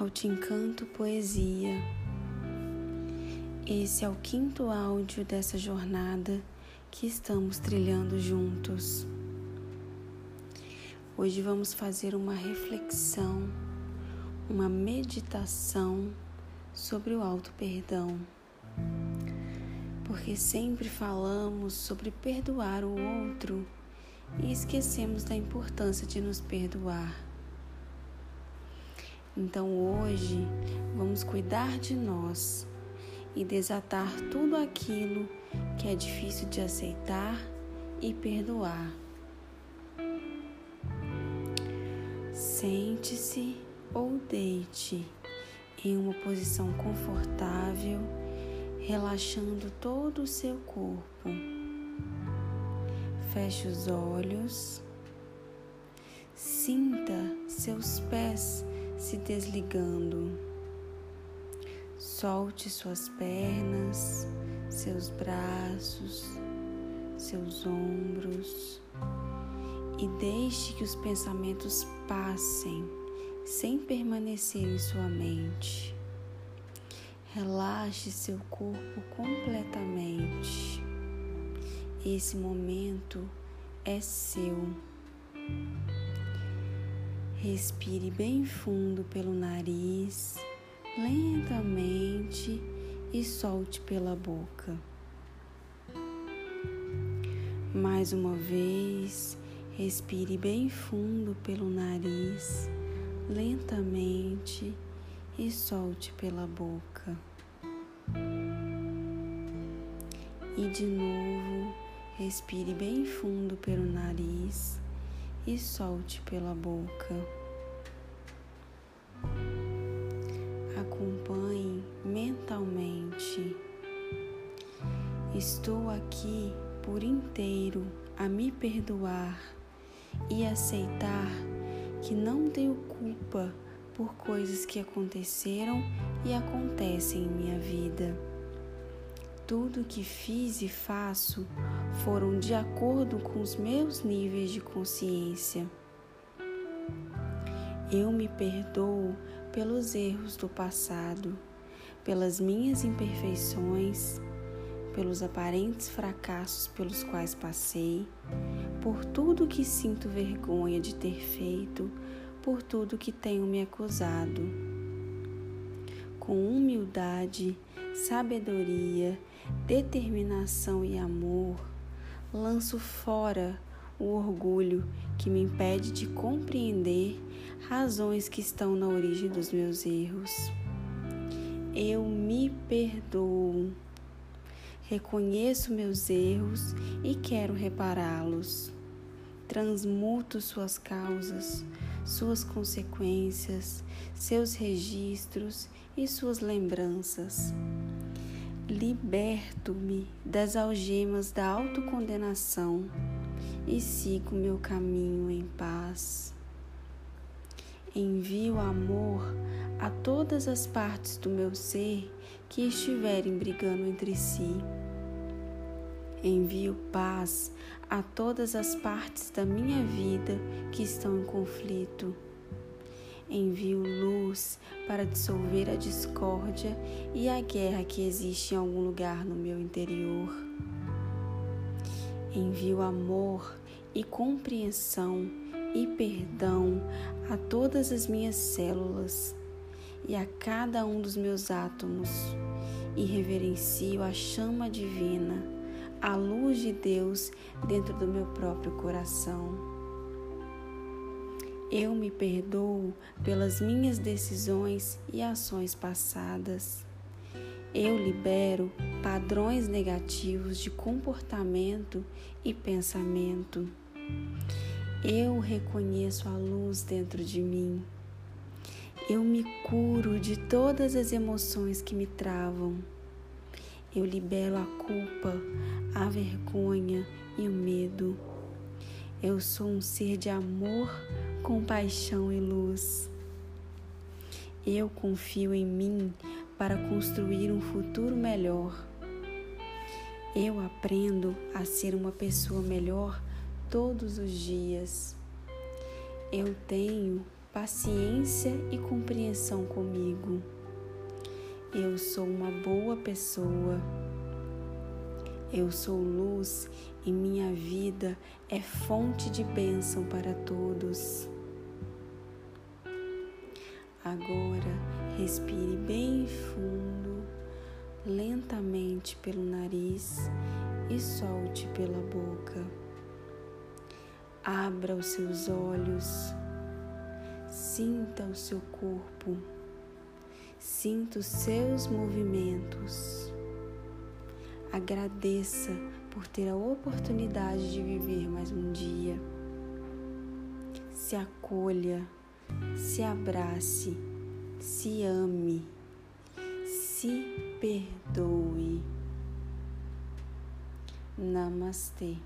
ao Te Encanto Poesia. Esse é o quinto áudio dessa jornada que estamos trilhando juntos. Hoje vamos fazer uma reflexão, uma meditação sobre o alto perdão. Porque sempre falamos sobre perdoar o outro e esquecemos da importância de nos perdoar. Então hoje vamos cuidar de nós e desatar tudo aquilo que é difícil de aceitar e perdoar. Sente-se ou deite em uma posição confortável, relaxando todo o seu corpo. Feche os olhos, sinta seus pés se desligando. Solte suas pernas, seus braços, seus ombros e deixe que os pensamentos passem sem permanecer em sua mente. Relaxe seu corpo completamente. Esse momento é seu. Respire bem fundo pelo nariz, lentamente e solte pela boca. Mais uma vez, respire bem fundo pelo nariz, lentamente e solte pela boca. E de novo, respire bem fundo pelo nariz e solte pela boca. Acompanhe mentalmente. Estou aqui por inteiro a me perdoar e aceitar que não tenho culpa por coisas que aconteceram e acontecem em minha vida. Tudo que fiz e faço foram de acordo com os meus níveis de consciência. Eu me perdoo pelos erros do passado, pelas minhas imperfeições, pelos aparentes fracassos pelos quais passei, por tudo que sinto vergonha de ter feito, por tudo que tenho me acusado. Com humildade, sabedoria, determinação e amor, lanço fora o orgulho que me impede de compreender razões que estão na origem dos meus erros. Eu me perdoo, reconheço meus erros e quero repará-los. Transmuto suas causas, suas consequências, seus registros e suas lembranças liberto-me das algemas da autocondenação e sigo meu caminho em paz. Envio amor a todas as partes do meu ser que estiverem brigando entre si. Envio paz a todas as partes da minha vida que estão em conflito envio luz para dissolver a discórdia e a guerra que existe em algum lugar no meu interior. Envio amor e compreensão e perdão a todas as minhas células e a cada um dos meus átomos e reverencio a chama divina, a luz de Deus dentro do meu próprio coração. Eu me perdoo pelas minhas decisões e ações passadas. Eu libero padrões negativos de comportamento e pensamento. Eu reconheço a luz dentro de mim. Eu me curo de todas as emoções que me travam. Eu libero a culpa, a vergonha e o medo. Eu sou um ser de amor, compaixão e luz. Eu confio em mim para construir um futuro melhor. Eu aprendo a ser uma pessoa melhor todos os dias. Eu tenho paciência e compreensão comigo. Eu sou uma boa pessoa. Eu sou luz e minha vida é fonte de bênção para todos. Agora respire bem fundo, lentamente pelo nariz e solte pela boca. Abra os seus olhos, sinta o seu corpo, sinta os seus movimentos. Agradeça por ter a oportunidade de viver mais um dia. Se acolha, se abrace, se ame, se perdoe. Namastê.